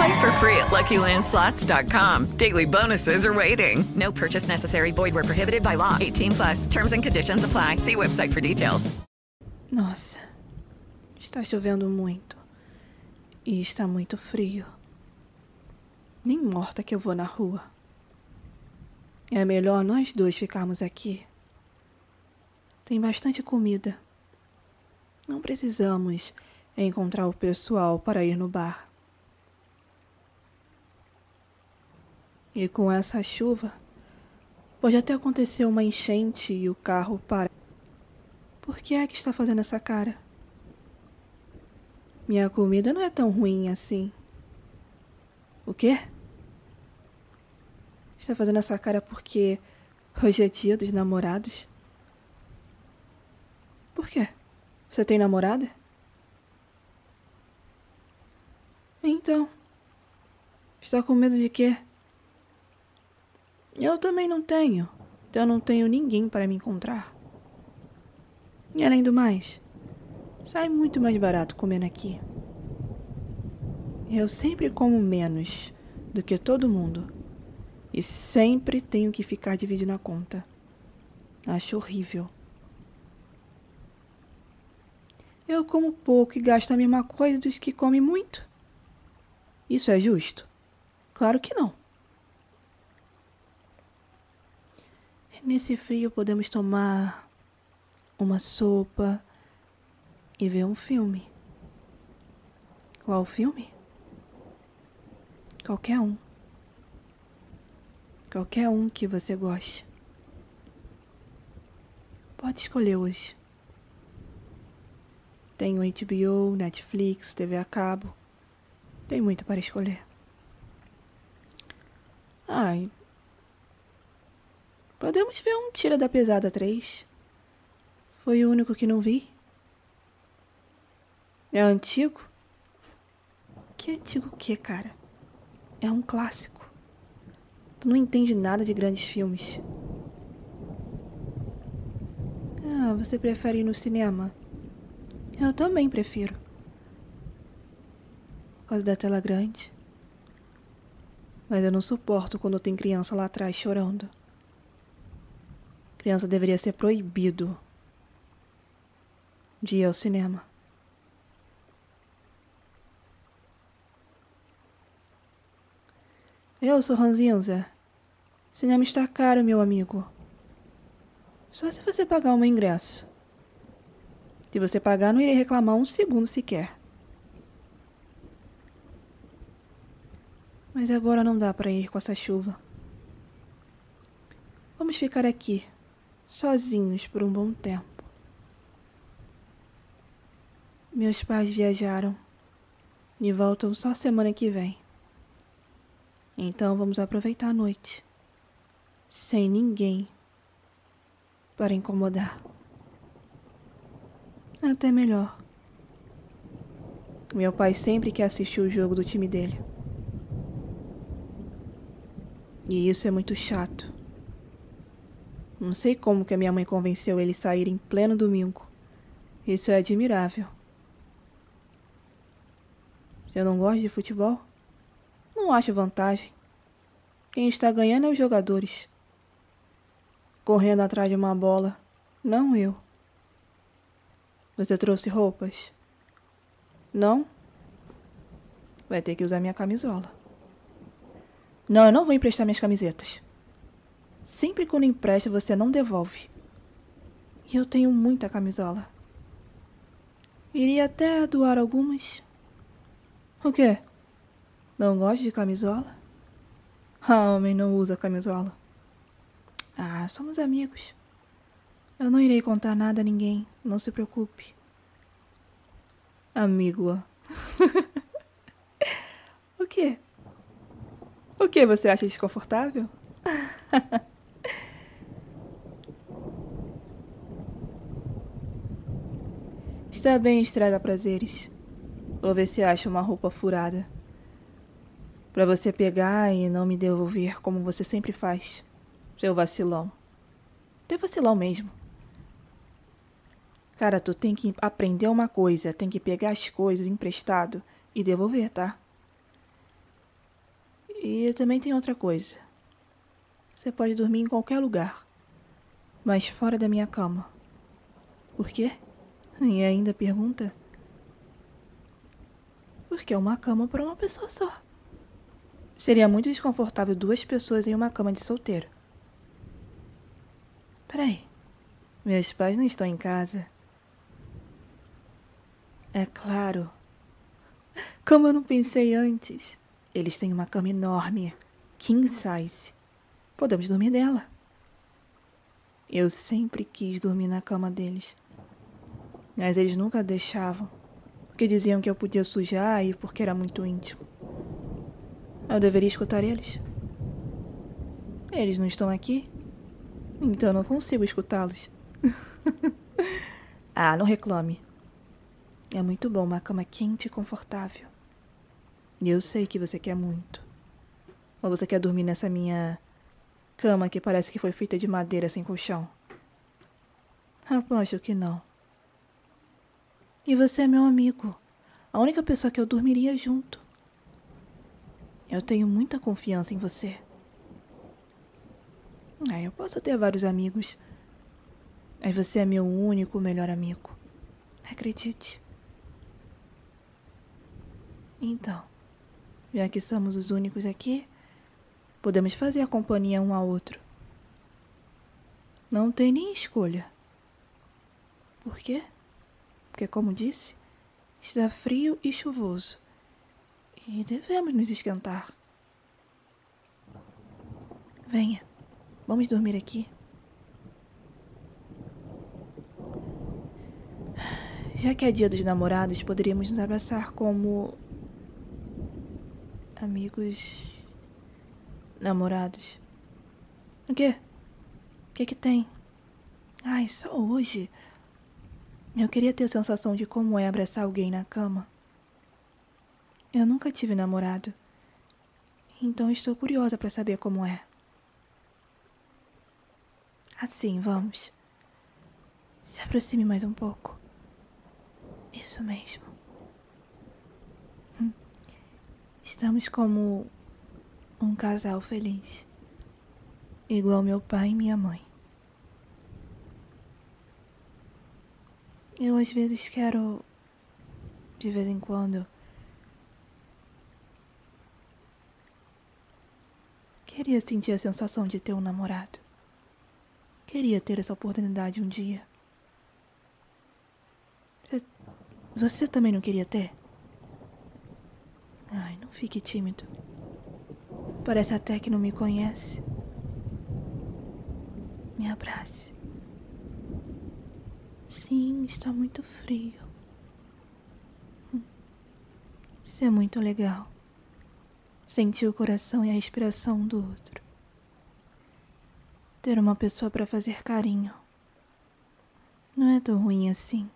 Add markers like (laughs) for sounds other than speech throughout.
Play for free at LuckyLandSlots.com. Daily bonuses are waiting. No purchase necessary. Void where prohibited by law. 18 plus. Terms and conditions apply. See website for details. Nossa, está chovendo muito. E está muito frio. Nem morta que eu vou na rua. É melhor nós dois ficarmos aqui. Tem bastante comida. Não precisamos encontrar o pessoal para ir no bar. E com essa chuva, pode até acontecer uma enchente e o carro para. Por que é que está fazendo essa cara? Minha comida não é tão ruim assim. O quê? Está fazendo essa cara porque hoje é dia dos namorados? Por quê? Você tem namorada? Então. Está com medo de quê? Eu também não tenho. Então não tenho ninguém para me encontrar. E além do mais, sai muito mais barato comendo aqui. Eu sempre como menos do que todo mundo. E sempre tenho que ficar dividindo a conta. Acho horrível. Eu como pouco e gasto a mesma coisa dos que comem muito. Isso é justo? Claro que não. Nesse frio podemos tomar uma sopa e ver um filme. Qual filme? Qualquer um. Qualquer um que você goste. Pode escolher hoje. Tenho HBO, Netflix, TV a cabo. Tem muito para escolher. Ai. Podemos ver um Tira da Pesada 3. Foi o único que não vi. É antigo? Que antigo o que, cara? É um clássico. Tu não entende nada de grandes filmes. Ah, você prefere ir no cinema? Eu também prefiro. Por causa da tela grande. Mas eu não suporto quando tem criança lá atrás chorando. Criança deveria ser proibido de ir ao cinema. Eu sou Ranzinza. Cinema está caro, meu amigo. Só se você pagar o meu ingresso. Se você pagar, não irei reclamar um segundo sequer. Mas agora não dá para ir com essa chuva. Vamos ficar aqui, sozinhos por um bom tempo. Meus pais viajaram e voltam só semana que vem. Então vamos aproveitar a noite, sem ninguém para incomodar. Até melhor. Meu pai sempre quer assistir o jogo do time dele. E isso é muito chato. Não sei como que a minha mãe convenceu ele a sair em pleno domingo. Isso é admirável. Se eu não gosto de futebol, não acho vantagem. Quem está ganhando é os jogadores. Correndo atrás de uma bola, não eu. Você trouxe roupas? Não? Vai ter que usar minha camisola. Não, eu não vou emprestar minhas camisetas. Sempre quando empresto, você não devolve. E eu tenho muita camisola. Iria até doar algumas. O quê? Não gosta de camisola? Ah, homem não usa camisola. Ah, somos amigos. Eu não irei contar nada a ninguém, não se preocupe. Amigo. (laughs) o quê? O que você acha desconfortável? (laughs) Está bem, estraga prazeres. Vou ver se acha uma roupa furada. Pra você pegar e não me devolver como você sempre faz. Seu vacilão. Teu vacilão mesmo. Cara, tu tem que aprender uma coisa, tem que pegar as coisas emprestado e devolver, tá? E também tem outra coisa. Você pode dormir em qualquer lugar, mas fora da minha cama. Por quê? E ainda pergunta? Porque é uma cama para uma pessoa só. Seria muito desconfortável duas pessoas em uma cama de solteiro. Peraí. Meus pais não estão em casa. É claro. Como eu não pensei antes. Eles têm uma cama enorme, king size. Podemos dormir nela. Eu sempre quis dormir na cama deles. Mas eles nunca deixavam. Porque diziam que eu podia sujar e porque era muito íntimo. Eu deveria escutar eles. Eles não estão aqui, então não consigo escutá-los. (laughs) ah, não reclame. É muito bom uma cama quente e confortável. E eu sei que você quer muito. Ou você quer dormir nessa minha cama que parece que foi feita de madeira sem colchão? Aposto que não. E você é meu amigo. A única pessoa que eu dormiria junto. Eu tenho muita confiança em você. Ah, eu posso ter vários amigos. Mas você é meu único melhor amigo. Acredite. Então, já que somos os únicos aqui, podemos fazer companhia um ao outro. Não tem nem escolha. Por quê? Porque, como disse, está frio e chuvoso. E devemos nos esquentar. Venha, vamos dormir aqui. Já que é dia dos namorados, poderíamos nos abraçar como amigos namorados. O quê? O que que tem? Ai, só hoje. Eu queria ter a sensação de como é abraçar alguém na cama. Eu nunca tive namorado. Então estou curiosa para saber como é. Assim, vamos. Se aproxime mais um pouco. Isso mesmo. Estamos como um casal feliz, igual meu pai e minha mãe. Eu às vezes quero, de vez em quando, queria sentir a sensação de ter um namorado. Queria ter essa oportunidade um dia. Você também não queria ter? Ai, não fique tímido. Parece até que não me conhece. Me abrace. Sim, está muito frio. Isso é muito legal. Sentir o coração e a respiração do outro. Ter uma pessoa para fazer carinho. Não é tão ruim assim.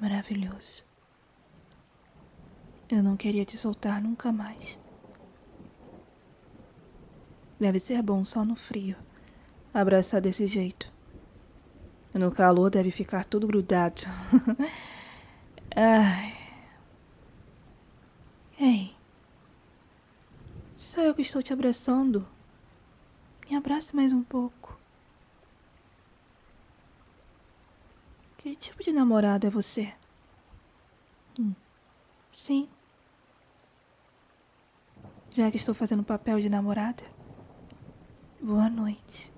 maravilhoso. Eu não queria te soltar nunca mais. Deve ser bom só no frio abraçar desse jeito. No calor deve ficar tudo grudado. (laughs) Ai. Ei. Só eu que estou te abraçando. Me abrace mais um pouco. Que tipo de namorado é você? Hum, sim. Já que estou fazendo papel de namorada, boa noite,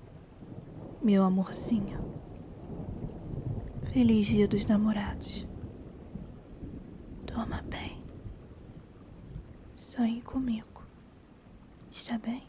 meu amorzinho. Feliz dia dos namorados. Toma bem. Sonhe comigo. Está bem?